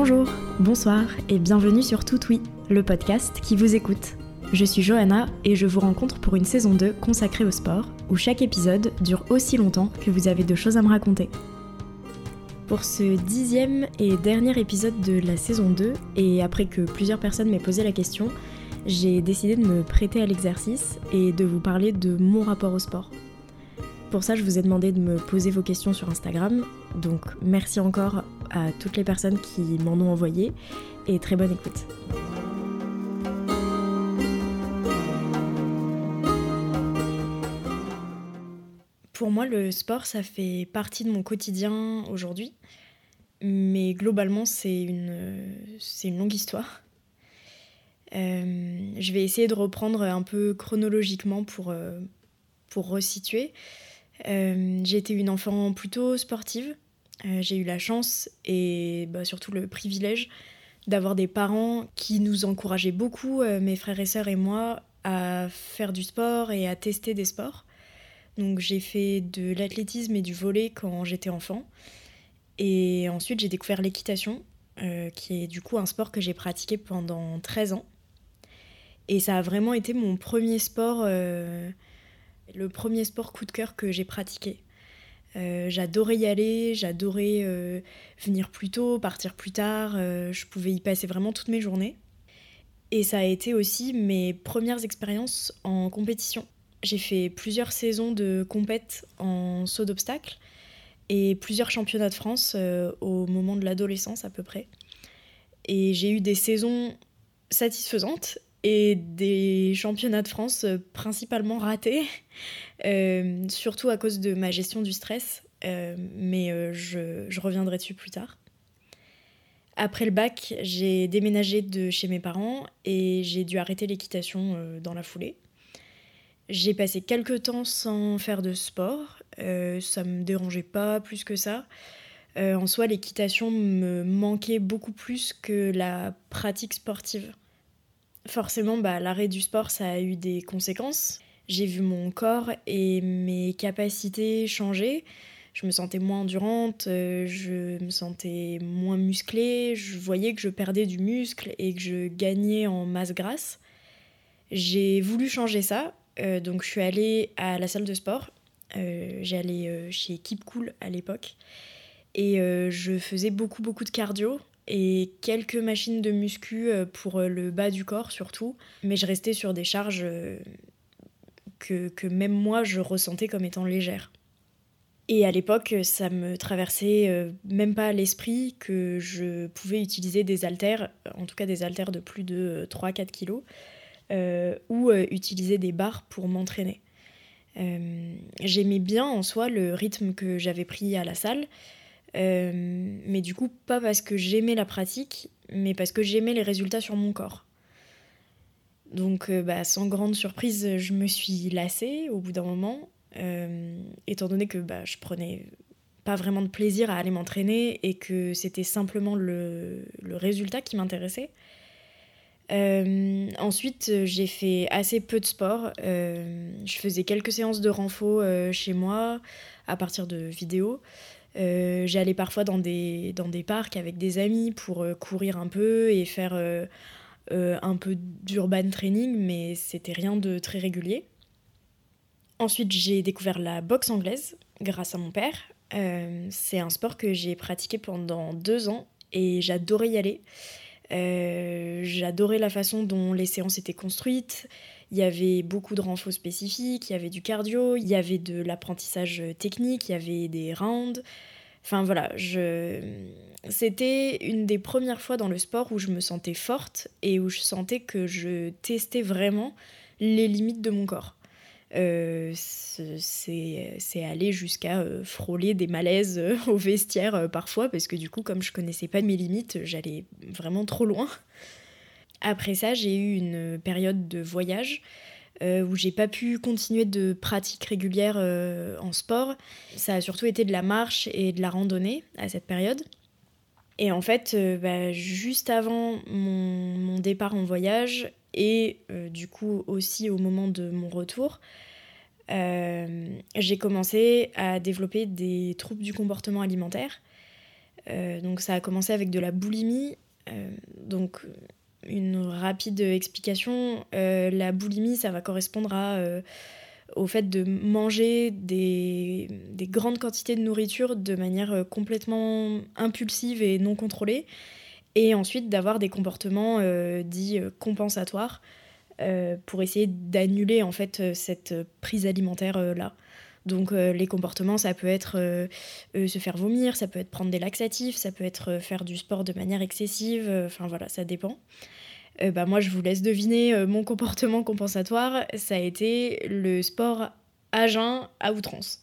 Bonjour, bonsoir et bienvenue sur Tout Oui, le podcast qui vous écoute. Je suis Johanna et je vous rencontre pour une saison 2 consacrée au sport, où chaque épisode dure aussi longtemps que vous avez de choses à me raconter. Pour ce dixième et dernier épisode de la saison 2, et après que plusieurs personnes m'aient posé la question, j'ai décidé de me prêter à l'exercice et de vous parler de mon rapport au sport. Pour ça, je vous ai demandé de me poser vos questions sur Instagram, donc merci encore à toutes les personnes qui m'en ont envoyé et très bonne écoute. Pour moi, le sport, ça fait partie de mon quotidien aujourd'hui, mais globalement, c'est une, c'est une longue histoire. Euh, je vais essayer de reprendre un peu chronologiquement pour, euh, pour resituer. Euh, été une enfant plutôt sportive. Euh, j'ai eu la chance et bah, surtout le privilège d'avoir des parents qui nous encourageaient beaucoup, euh, mes frères et sœurs et moi, à faire du sport et à tester des sports. Donc j'ai fait de l'athlétisme et du volet quand j'étais enfant. Et ensuite j'ai découvert l'équitation, qui est du coup un sport que j'ai pratiqué pendant 13 ans. Et ça a vraiment été mon premier sport le premier sport coup de cœur que j'ai pratiqué. Euh, j'adorais y aller, j'adorais euh, venir plus tôt, partir plus tard, euh, je pouvais y passer vraiment toutes mes journées. Et ça a été aussi mes premières expériences en compétition. J'ai fait plusieurs saisons de compète en saut d'obstacle et plusieurs championnats de France au moment de l'adolescence à peu près. Et j'ai eu des saisons satisfaisantes et des championnats de France euh, principalement ratés, euh, surtout à cause de ma gestion du stress, euh, mais je, je, reviendrai dessus plus tard. Après le bac, j'ai déménagé de chez mes parents et j'ai dû arrêter l'équitation dans la foulée. J'ai passé quelques temps sans faire de sport, ça me dérangeait pas plus que ça. en soi, l'équitation me manquait beaucoup plus que la pratique sportive forcément, bah, l'arrêt du sport, ça a eu des conséquences. J'ai vu mon corps et mes capacités changer. Je me sentais moins endurante, euh, je me sentais moins musclée, je voyais que je perdais du muscle et que je gagnais en masse grasse. J'ai voulu changer ça, euh, donc je suis allée à la salle de sport. Euh, J'allais chez Keep Cool à l'époque et je faisais beaucoup beaucoup de cardio et quelques machines de muscu euh, pour euh, le bas du corps surtout. Mais je restais sur des charges euh, que, même moi je ressentais comme étant légères. Et à l'époque, ça me traversait même pas l'esprit que je pouvais utiliser des haltères, en tout cas des haltères de plus de 3-4 kilos, ou utiliser des barres pour m'entraîner. J'aimais bien en soi le rythme que j'avais pris à la salle, euh, mais du coup, pas parce que j'aimais la pratique, mais parce que j'aimais les résultats sur mon corps. Donc, euh, bah, sans grande surprise, je me suis lassée au bout d'un moment, euh, étant donné que bah, je prenais pas vraiment de plaisir à aller m'entraîner et que c'était simplement le, le, résultat qui m'intéressait. ensuite, j'ai fait assez peu de sport. je faisais quelques séances de renfo chez moi à partir de vidéos. Euh, j'allais parfois dans des, dans des parcs avec des amis pour euh, courir un peu et faire euh, un peu d'urban training, mais c'était rien de très régulier. Ensuite, j'ai découvert la boxe anglaise grâce à mon père. c'est un sport que j'ai pratiqué pendant deux ans et j'adorais y aller. j'adorais la façon dont les séances étaient construites. Il y avait beaucoup de renforts spécifiques, il y avait du cardio, il y avait de l'apprentissage technique, il y avait des rounds. Enfin voilà, je... c'était une des premières fois dans le sport où je me sentais forte et où je sentais que je testais vraiment les limites de mon corps. Euh, c'est aller jusqu'à euh, frôler des malaises euh, au vestiaire parfois parce que du coup comme je connaissais pas mes limites j'allais vraiment trop loin après ça, j'ai eu une période de voyage euh, où j'ai pas pu continuer de pratique régulière euh, en sport. Ça a surtout été de la marche et de la randonnée à cette période. Et en fait, euh, bah, juste avant mon, mon, départ en voyage et du coup aussi au moment de mon retour, j'ai commencé à développer des troubles du comportement alimentaire donc ça a commencé avec de la boulimie. donc une rapide explication, la boulimie, ça va correspondre à au fait de manger des, grandes quantités de nourriture de manière euh, complètement impulsive et non contrôlée, et ensuite d'avoir des comportements euh, dits euh, compensatoires pour essayer d'annuler en fait cette prise alimentaire là. Donc les comportements, ça peut être se faire vomir, ça peut être prendre des laxatifs, ça peut être faire du sport de manière excessive, enfin voilà, ça dépend. Euh, bah, moi je vous laisse deviner euh, mon comportement compensatoire, ça a été le sport à jeun à outrance.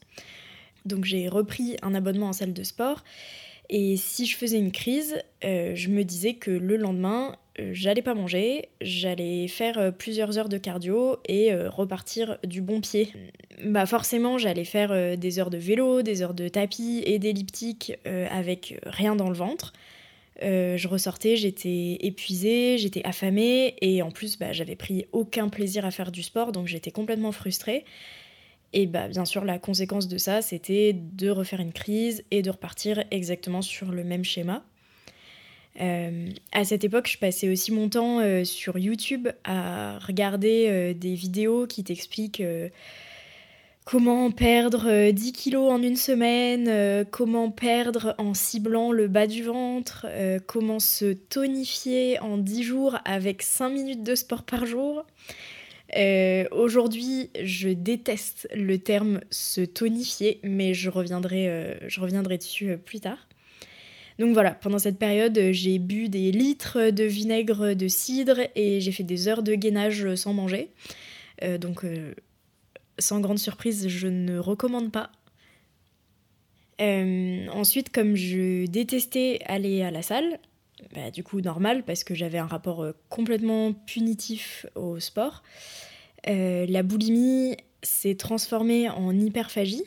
Donc j'ai repris un abonnement en salle de sport et si je faisais une crise, euh, je me disais que le lendemain, j'allais pas manger, j'allais faire plusieurs heures de cardio et repartir du bon pied. Bah forcément, j'allais faire des heures de vélo, des heures de tapis et d'elliptique avec rien dans le ventre. Euh, je ressortais, j'étais épuisée, j'étais affamée et en plus bah, j'avais pris aucun plaisir à faire du sport donc j'étais complètement frustrée. Et bah, bien sûr la conséquence de ça c'était de refaire une crise et de repartir exactement sur le même schéma. Euh, à cette époque, je passais aussi mon temps euh, sur YouTube à regarder des vidéos qui t'expliquent comment perdre 10 euh, kilos en une semaine, euh, comment perdre en ciblant le bas du ventre, euh, comment se tonifier en 10 jours avec 5 minutes de sport par jour. Aujourd'hui, je déteste le terme se tonifier, mais je reviendrai, je reviendrai dessus plus tard. Donc voilà, pendant cette période, j'ai bu des litres de vinaigre de cidre et j'ai fait des heures de gainage sans manger. donc sans grande surprise, je ne recommande pas. Euh, ensuite, comme je détestais aller à la salle, bah, du coup normal parce que j'avais un rapport euh, complètement punitif au sport, euh, la boulimie s'est transformée en hyperphagie.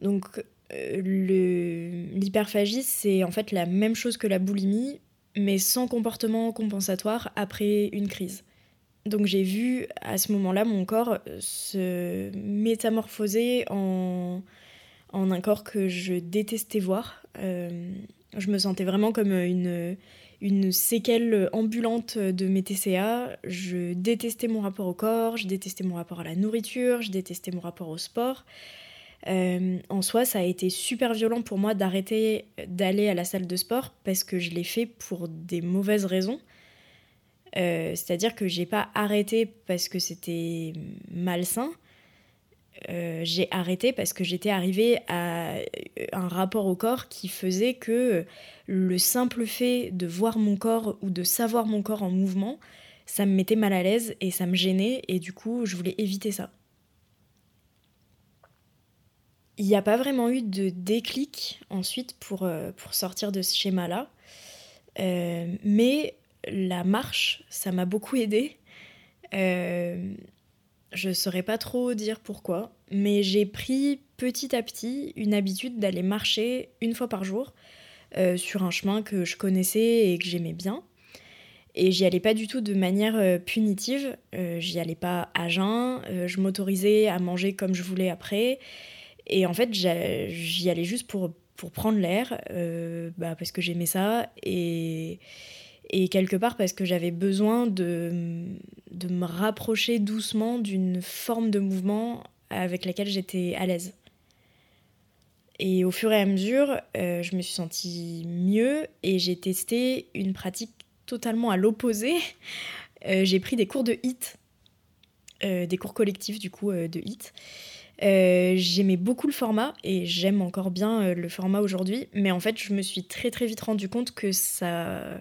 Donc l'hyperphagie, c'est en fait la même chose que la boulimie, mais sans comportement compensatoire après une crise. Donc j'ai vu à ce moment-là mon corps euh, se métamorphoser en, en un corps que je détestais voir. Euh, je me sentais vraiment comme une, une séquelle ambulante de mes TCA. Je détestais mon rapport au corps, je détestais mon rapport à la nourriture, je détestais mon rapport au sport. Euh, en soi, ça a été super violent pour moi d'arrêter d'aller à la salle de sport parce que je l'ai fait pour des mauvaises raisons. Euh, c'est-à-dire que j'ai pas arrêté parce que c'était malsain. Euh, j'ai arrêté parce que j'étais arrivée à un rapport au corps qui faisait que le simple fait de voir mon corps ou de savoir mon corps en mouvement, ça me mettait mal à l'aise et ça me gênait et du coup je voulais éviter ça. Il n'y a pas vraiment eu de déclic ensuite pour, euh, pour sortir de ce schéma-là. mais la marche, ça m'a beaucoup aidé. Euh, je saurais pas trop dire pourquoi, mais j'ai pris petit à petit une habitude d'aller marcher une fois par jour euh, sur un chemin que je connaissais et que j'aimais bien. Et j'y allais pas du tout de manière euh, punitive, j'y allais pas à jeun, je m'autorisais à manger comme je voulais après. Et en fait, j'y allais juste pour, pour prendre l'air, bah, parce que j'aimais ça. Et, et quelque part parce que j'avais besoin de, me rapprocher doucement d'une forme de mouvement avec laquelle j'étais à l'aise. Et au fur et à mesure, euh, je me suis sentie mieux et j'ai testé une pratique totalement à l'opposé. Euh, j'ai pris des cours de HIT, euh, des cours collectifs du coup de HIT. J'aimais beaucoup le format et j'aime encore bien le format aujourd'hui, mais en fait je me suis très très vite rendu compte que ça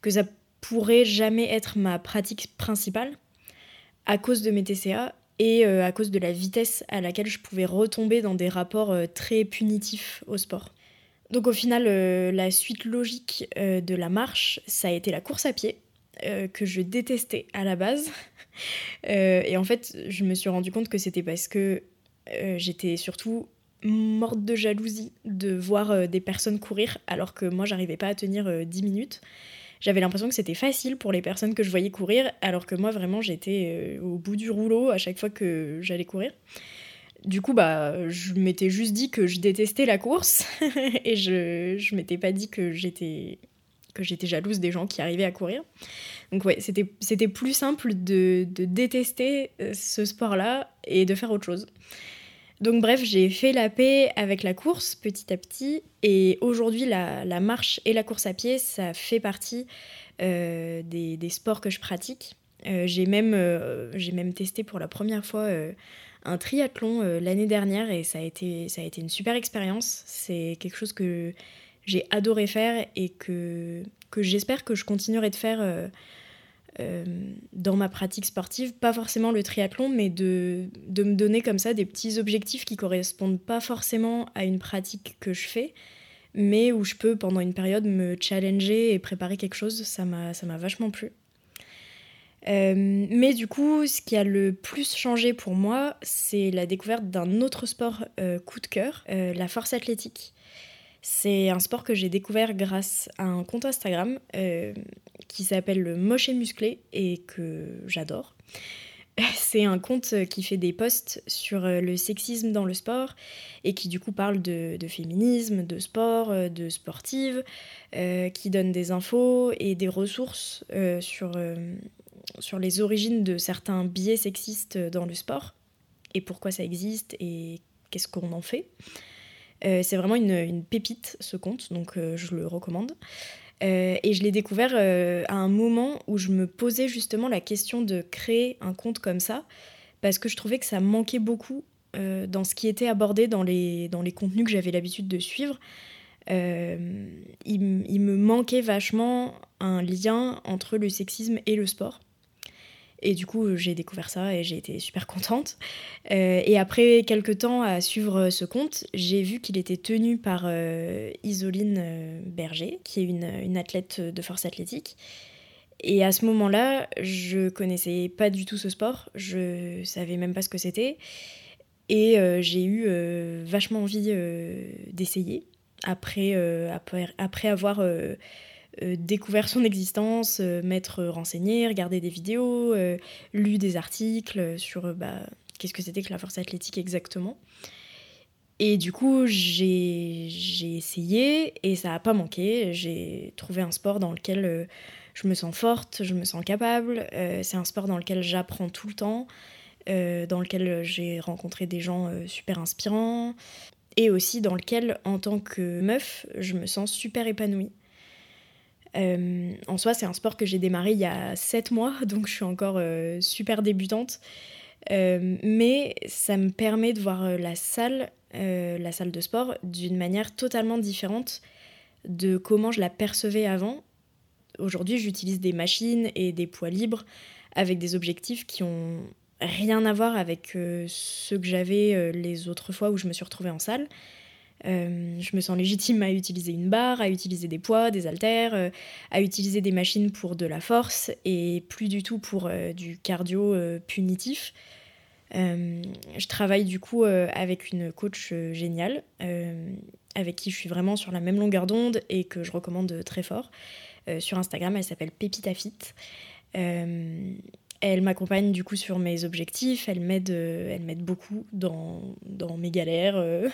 que ça pourrait jamais être ma pratique principale à cause de mes TCA et euh, à cause de la vitesse à laquelle je pouvais retomber dans des rapports euh, très punitifs au sport. Donc au final, euh, la suite logique de la marche, ça a été la course à pied, que je détestais à la base. et en fait, je me suis rendu compte que c'était parce que j'étais surtout morte de jalousie de voir des personnes courir alors que moi j'arrivais pas à tenir 10 minutes j'avais l'impression que c'était facile pour les personnes que je voyais courir, alors que moi vraiment j'étais euh, au bout du rouleau à chaque fois que j'allais courir. Du coup, bah, je m'étais juste dit que je détestais la course et je, je m'étais pas dit que j'étais que j'étais jalouse des gens qui arrivaient à courir. Donc ouais, c'était, plus simple de, de détester euh, ce sport-là et de faire autre chose. Donc bref, j'ai fait la paix avec la course petit à petit et aujourd'hui la, marche et la course à pied, ça fait partie euh, des, sports que je pratique. Euh, j'ai, même, euh, même testé pour la première fois un triathlon l'année dernière et ça a, été, ça a été une super expérience. C'est quelque chose que j'ai adoré faire et que, que j'espère que je continuerai de faire dans ma pratique sportive, pas forcément le triathlon, mais de, de me donner comme ça des petits objectifs qui correspondent pas forcément à une pratique que je fais, mais où je peux pendant une période me challenger et préparer quelque chose, ça m'a vachement plu. Euh, mais du coup, ce qui a le plus changé pour moi, c'est la découverte d'un autre sport euh, coup de cœur, euh, la force athlétique. C'est un sport que j'ai découvert grâce à un compte Instagram euh, qui s'appelle le Moche Musclé et que j'adore. C'est un compte qui fait des posts sur euh, le sexisme dans le sport et qui du coup parle de, féminisme, de sport, euh, de sportive, qui donne des infos et des ressources sur, sur les origines de certains biais sexistes dans le sport et pourquoi ça existe et qu'est-ce qu'on en fait. Euh, c'est vraiment une, pépite ce compte, donc euh, je le recommande. Euh, et je l'ai découvert à un moment où je me posais justement la question de créer un compte comme ça, parce que je trouvais que ça manquait beaucoup dans ce qui était abordé dans les, dans les contenus que j'avais l'habitude de suivre. Il, me manquait vachement un lien entre le sexisme et le sport. Et du coup, j'ai découvert ça et j'ai été super contente. Euh, et après quelques temps à suivre ce compte, j'ai vu qu'il était tenu par euh, Isoline euh, Berger, qui est une, une, athlète de force athlétique. Et à ce moment-là, je connaissais pas du tout ce sport, je savais même pas ce que c'était. Et j'ai eu vachement envie d'essayer après, après, après, avoir euh, découvert son existence, euh, m'être renseigné, regardé des vidéos, euh, lu des articles sur bah, qu'est-ce que c'était que la force athlétique exactement. Et du coup, j'ai essayé et ça n'a pas manqué. J'ai trouvé un sport dans lequel je me sens forte, je me sens capable. C'est un sport dans lequel j'apprends tout le temps, dans lequel j'ai rencontré des gens super inspirants et aussi dans lequel, en tant que meuf, je me sens super épanouie. Euh, en soi, c'est un sport que j'ai démarré il y a 7 mois, donc je suis encore euh, super débutante. Euh, mais ça me permet de voir la salle, la salle de sport, d'une manière totalement différente de comment je la percevais avant. Aujourd'hui, j'utilise des machines et des poids libres avec des objectifs qui ont rien à voir avec ceux que j'avais les autres fois où je me suis retrouvée en salle. Euh, je me sens légitime à utiliser une barre, à utiliser des poids, des haltères, euh, à utiliser des machines pour de la force et plus du tout pour euh, du cardio punitif. Je travaille du coup avec une coach géniale, avec qui je suis vraiment sur la même longueur d'onde et que je recommande très fort. sur Instagram, elle s'appelle Pépita Fit. Elle m'accompagne du coup sur mes objectifs, elle m'aide, euh, elle m'aide beaucoup dans, dans mes galères euh,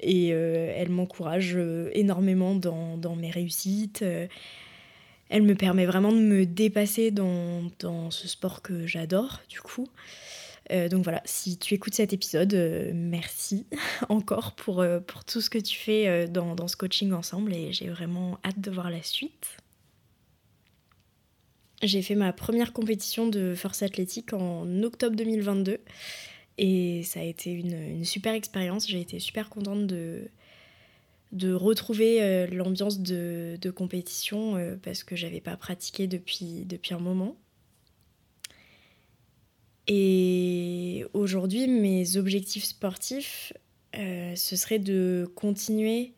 et euh, elle m'encourage énormément dans, dans, mes réussites. Elle me permet vraiment de me dépasser dans, dans ce sport que j'adore du coup. Donc voilà, si tu écoutes cet épisode, merci encore pour, pour tout ce que tu fais dans, dans ce coaching ensemble et j'ai vraiment hâte de voir la suite. J'ai fait ma première compétition de force athlétique en octobre 2022 et ça a été une, super expérience. J'ai été super contente de, de retrouver euh, l'ambiance de, de, compétition euh, parce que j'avais pas pratiqué depuis, depuis un moment. Et aujourd'hui, mes objectifs sportifs, euh, ce serait de continuer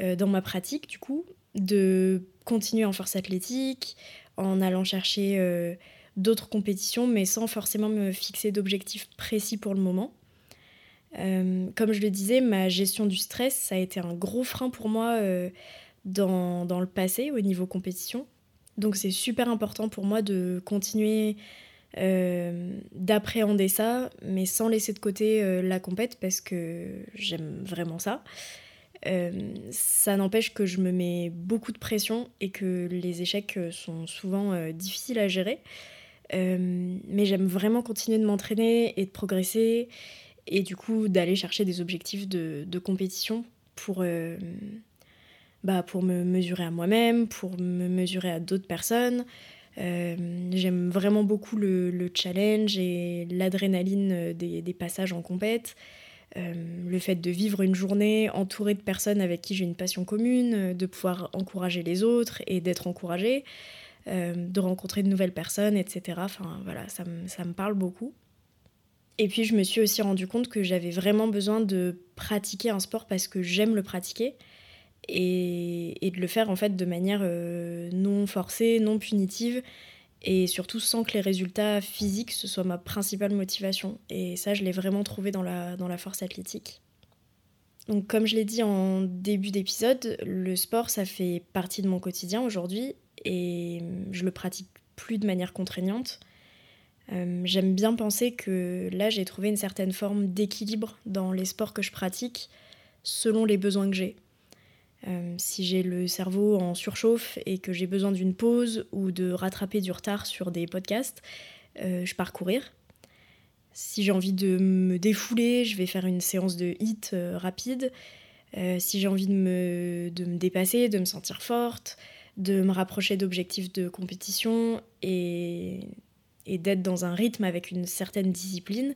euh, dans ma pratique, du coup, de continuer en force athlétique, en allant chercher euh, d'autres compétitions, mais sans forcément me fixer d'objectifs précis pour le moment. Euh, comme je le disais, ma gestion du stress, ça a été un gros frein pour moi euh, dans, dans, le passé au niveau compétition. Donc c'est super important pour moi de continuer d'appréhender ça, mais sans laisser de côté la compète parce que j'aime vraiment ça. Ça n'empêche que je me mets beaucoup de pression et que les échecs sont souvent difficiles à gérer. mais j'aime vraiment continuer de m'entraîner et de progresser et du coup d'aller chercher des objectifs de, compétition pour, bah, pour me mesurer à moi-même, pour me mesurer à d'autres personnes. Euh, j'aime vraiment beaucoup le, le, challenge et l'adrénaline des, des, passages en compète. Euh, le fait de vivre une journée entourée de personnes avec qui j'ai une passion commune, de pouvoir encourager les autres et d'être encouragée, euh, de rencontrer de nouvelles personnes, etc. Enfin voilà, ça ça me parle beaucoup. Et puis je me suis aussi rendu compte que j'avais vraiment besoin de pratiquer un sport parce que j'aime le pratiquer et, de le faire en fait de manière euh, non forcée, non punitive et surtout sans que les résultats physiques ce soit ma principale motivation. Et ça, je l'ai vraiment trouvé dans la, dans la force athlétique. Donc comme je l'ai dit en début d'épisode, le sport, ça fait partie de mon quotidien aujourd'hui et je le pratique plus de manière contraignante. Euh, j'aime bien penser que là, j'ai trouvé une certaine forme d'équilibre dans les sports que je pratique selon les besoins que j'ai. Euh, si j'ai le cerveau en surchauffe et que j'ai besoin d'une pause ou de rattraper du retard sur des podcasts, euh, je pars courir. Si j'ai envie de me défouler, je vais faire une séance de hit euh, rapide. si j'ai envie de me, de me dépasser, de me sentir forte, de me rapprocher d'objectifs de compétition et, et d'être dans un rythme avec une certaine discipline,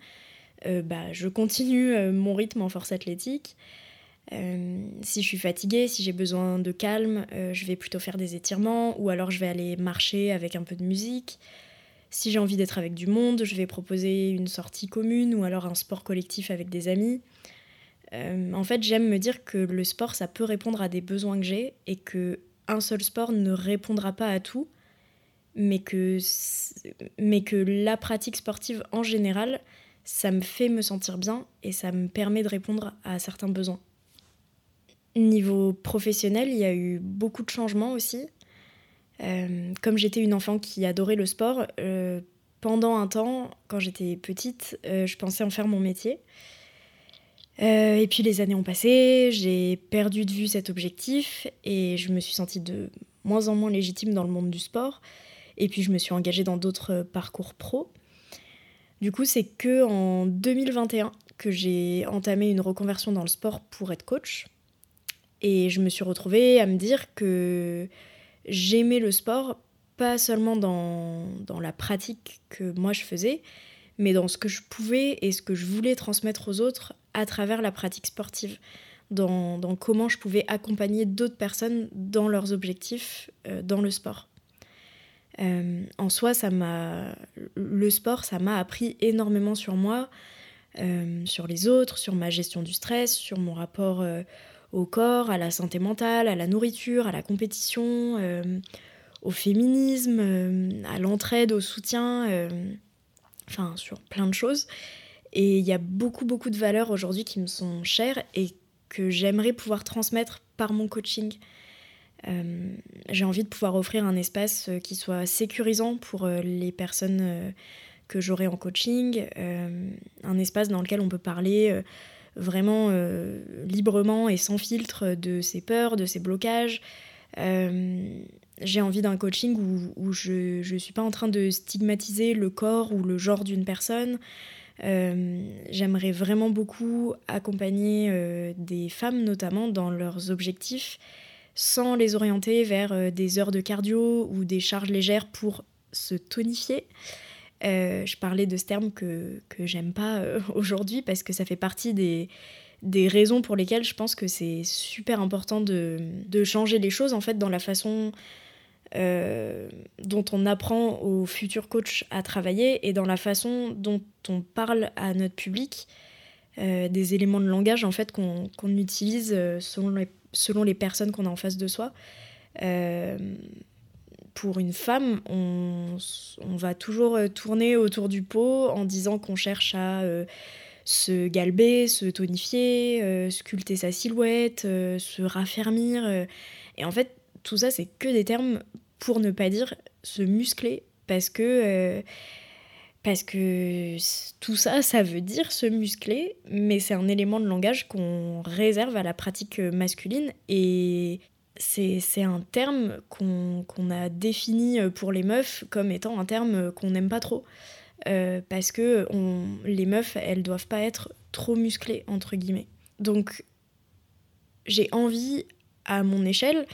bah, je continue mon rythme en force athlétique. Euh, si je suis fatiguée, si j'ai besoin de calme, euh, je vais plutôt faire des étirements ou alors je vais aller marcher avec un peu de musique. Si j'ai envie d'être avec du monde, je vais proposer une sortie commune ou alors un sport collectif avec des amis. Euh, en fait, j'aime me dire que le sport, ça peut répondre à des besoins que j'ai et que un seul sport ne répondra pas à tout, mais que, mais que la pratique sportive en général, ça me fait me sentir bien et ça me permet de répondre à certains besoins. Niveau professionnel, il y a eu beaucoup de changements aussi. Euh, comme j'étais une enfant qui adorait le sport, euh, pendant un temps, quand j'étais petite, euh, je pensais en faire mon métier. et puis les années ont passé, j'ai perdu de vue cet objectif et je me suis sentie de moins en moins légitime dans le monde du sport. Et puis je me suis engagée dans d'autres parcours pro. Du coup, c'est que en 2021 que j'ai entamé une reconversion dans le sport pour être coach. Et je me suis retrouvée à me dire que j'aimais le sport, pas seulement dans, dans, la pratique que moi je faisais, mais dans ce que je pouvais et ce que je voulais transmettre aux autres à travers la pratique sportive, dans, dans comment je pouvais accompagner d'autres personnes dans leurs objectifs euh, dans le sport. Euh, en soi, ça le sport, ça m'a appris énormément sur moi, euh, sur les autres, sur ma gestion du stress, sur mon rapport au corps, à la santé mentale, à la nourriture, à la compétition, euh, au féminisme, euh, à l'entraide, au soutien, euh, enfin sur plein de choses. Et il y a beaucoup beaucoup de valeurs aujourd'hui qui me sont chères et que j'aimerais pouvoir transmettre par mon coaching. J'ai envie de pouvoir offrir un espace qui soit sécurisant pour les personnes que j'aurai en coaching, un espace dans lequel on peut parler vraiment euh, librement et sans filtre de ses peurs, de ses blocages. Euh, j'ai envie d'un coaching où, où je ne suis pas en train de stigmatiser le corps ou le genre d'une personne. Euh, j'aimerais vraiment beaucoup accompagner des femmes notamment dans leurs objectifs sans les orienter vers des heures de cardio ou des charges légères pour se tonifier. Euh, je parlais de ce terme que, que j'aime pas euh, aujourd'hui parce que ça fait partie des, des raisons pour lesquelles je pense que c'est super important de, de, changer les choses en fait dans la façon euh, dont on apprend aux futurs coachs à travailler et dans la façon dont on parle à notre public des éléments de langage en fait qu'on utilise selon les, selon les personnes qu'on a en face de soi pour une femme, on, va toujours euh, tourner autour du pot en disant qu'on cherche à euh, se galber, se tonifier, euh, sculpter sa silhouette, se raffermir. et en fait, tout ça, c'est que des termes pour ne pas dire se muscler, parce que Parce que tout ça, ça veut dire se muscler, mais c'est un élément de langage qu'on réserve à la pratique masculine et c'est un terme qu'on a défini pour les meufs comme étant un terme qu'on n'aime pas trop. Euh, parce que les meufs, elles doivent pas être trop musclées, entre guillemets. Donc, j'ai envie, à mon échelle,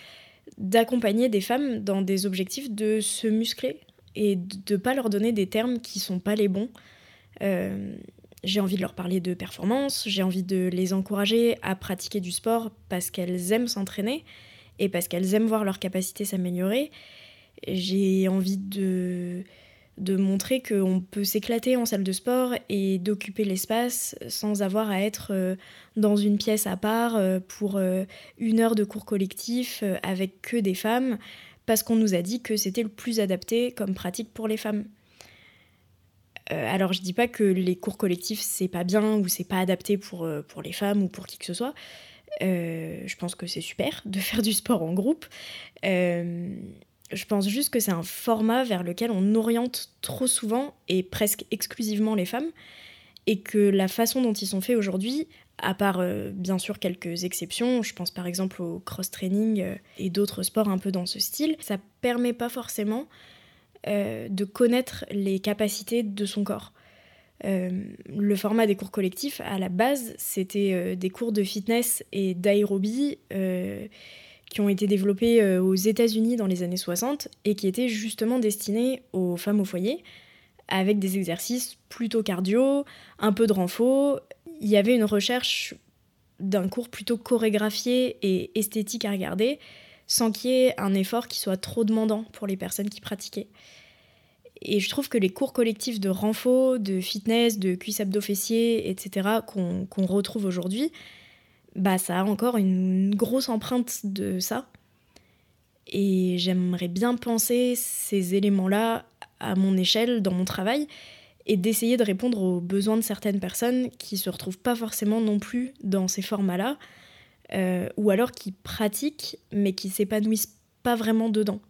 d'accompagner des femmes dans des objectifs de se muscler et de pas leur donner des termes qui sont pas les bons. Euh, j'ai envie de leur parler de performance, j'ai envie de les encourager à pratiquer du sport parce qu'elles aiment s'entraîner et parce qu'elles aiment voir leur capacité s'améliorer. J'ai envie de, de montrer qu'on peut s'éclater en salle de sport et d'occuper l'espace sans avoir à être euh, dans une pièce à part euh, pour euh, une heure de cours collectif avec que des femmes, parce qu'on nous a dit que c'était le plus adapté comme pratique pour les femmes. alors je dis pas que les cours collectifs c'est pas bien ou c'est pas adapté pour, pour les femmes ou pour qui que ce soit. Je pense que c'est super de faire du sport en groupe. Je pense juste que c'est un format vers lequel on oriente trop souvent et presque exclusivement les femmes, et que la façon dont ils sont faits aujourd'hui, à part euh, bien sûr quelques exceptions, je pense par exemple au cross-training euh, et d'autres sports un peu dans ce style, ça permet pas forcément euh, de connaître les capacités de son corps. Le format des cours collectifs, à la base, c'était des cours de fitness et d'aérobie qui ont été développés euh, aux États-Unis dans les années 60 et qui étaient justement destinés aux femmes au foyer, avec des exercices plutôt cardio, un peu de renfort. Il y avait une recherche d'un cours plutôt chorégraphié et esthétique à regarder, sans qu'il y ait un effort qui soit trop demandant pour les personnes qui pratiquaient. Et je trouve que les cours collectifs de renfort, de fitness, de cuisse abdos fessiers, etc., qu'on retrouve aujourd'hui, bah ça a encore une grosse empreinte de ça. Et j'aimerais bien penser ces éléments-là à mon échelle, dans mon travail, et d'essayer de répondre aux besoins de certaines personnes qui se retrouvent pas forcément non plus dans ces formats-là, euh, ou alors qui pratiquent mais qui s'épanouissent pas vraiment dedans.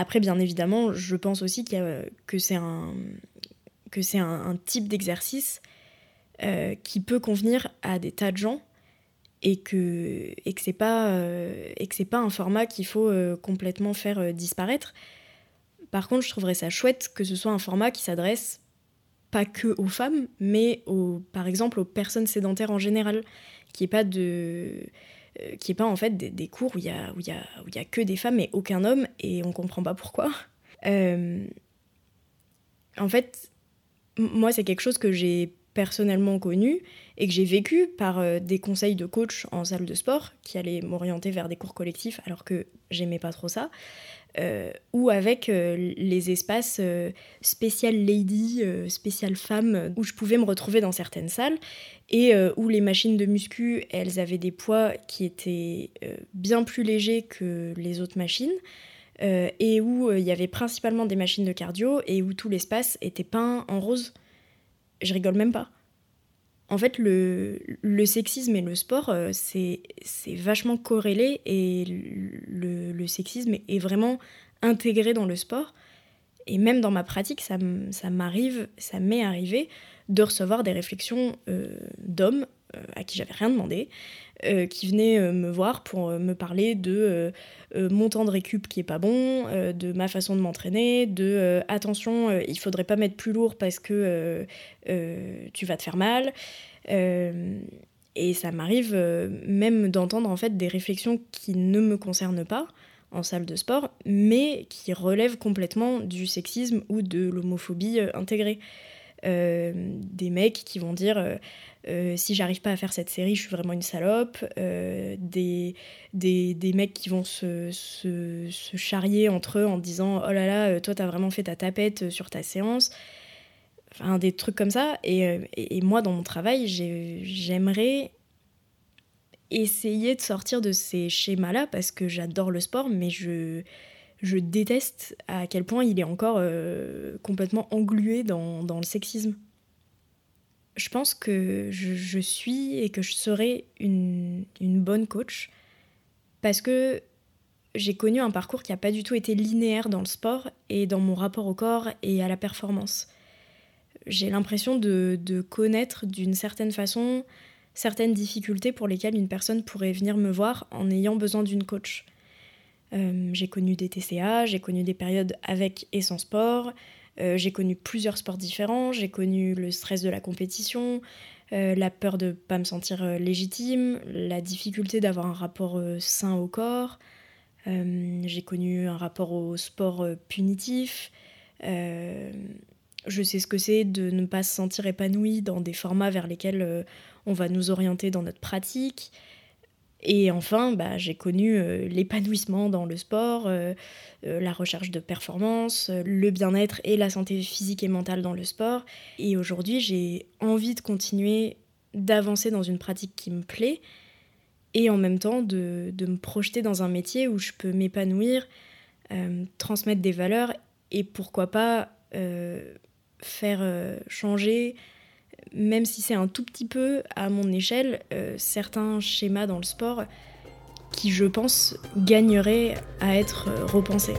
Après, bien évidemment, je pense aussi que c'est un, que c'est un, type d'exercice euh, qui peut convenir à des tas de gens et que et que c'est pas euh, et que c'est pas un format qu'il faut euh, complètement faire euh, disparaître. Par contre, je trouverais ça chouette que ce soit un format qui s'adresse pas que aux femmes, mais par exemple aux personnes sédentaires en général, qui est pas de qui est pas en fait des, cours où il y a où y a où y a que des femmes et aucun homme et on comprend pas pourquoi. en fait, moi c'est quelque chose que j'ai personnellement connu et que j'ai vécu par euh, des conseils de coach en salle de sport qui allaient m'orienter vers des cours collectifs alors que j'aimais pas trop ça. Euh, ou avec euh, les espaces spécial lady, spécial femme, où je pouvais me retrouver dans certaines salles et où les machines de muscu, elles avaient des poids qui étaient bien plus légers que les autres machines. et où il y avait principalement des machines de cardio et où tout l'espace était peint en rose je rigole même pas. En fait, le, sexisme et le sport, euh, c'est vachement corrélé et le, le, sexisme est vraiment intégré dans le sport. Et même dans ma pratique, ça m'arrive, ça m'est arrivé de recevoir des réflexions euh, d'hommes euh, à qui j'avais rien demandé, euh, qui venaient euh, me voir pour me parler de mon temps de récup qui est pas bon, de ma façon de m'entraîner, de attention, il faudrait pas mettre plus lourd parce que tu vas te faire mal. et ça m'arrive même d'entendre en fait des réflexions qui ne me concernent pas en salle de sport, mais qui relèvent complètement du sexisme ou de l'homophobie intégrée. Des mecs qui vont dire euh, si j'arrive pas à faire cette série, je suis vraiment une salope. Euh, des, des, des, mecs qui vont se, se, charrier entre eux en disant Oh là là, euh, toi, t'as vraiment fait ta tapette sur ta séance. Enfin, des trucs comme ça. Et, et, moi, dans mon travail, j'aimerais essayer de sortir de ces schémas-là parce que j'adore le sport, mais je, je déteste à quel point il est encore complètement englué dans, dans le sexisme je pense que je, suis et que je serai une, bonne coach parce que j'ai connu un parcours qui n'a pas du tout été linéaire dans le sport et dans mon rapport au corps et à la performance. j'ai l'impression de, de, connaître d'une certaine façon certaines difficultés pour lesquelles une personne pourrait venir me voir en ayant besoin d'une coach. Euh, j'ai connu des TCA, j'ai connu des périodes avec et sans sport, euh, j'ai connu plusieurs sports différents, j'ai connu le stress de la compétition, euh, la peur de ne pas me sentir légitime, la difficulté d'avoir un rapport sain au corps, j'ai connu un rapport au sport punitif, je sais ce que c'est de ne pas se sentir épanoui dans des formats vers lesquels on va nous orienter dans notre pratique. Et enfin, bah, j'ai connu euh, l'épanouissement dans le sport, euh, euh, la recherche de performance, le bien-être et la santé physique et mentale dans le sport. Et aujourd'hui, j'ai envie de continuer d'avancer dans une pratique qui me plaît et en même temps de, de me projeter dans un métier où je peux m'épanouir, transmettre des valeurs et pourquoi pas faire changer même si c'est un tout petit peu à mon échelle, euh, certains schémas dans le sport qui, je pense, gagneraient à être repensés.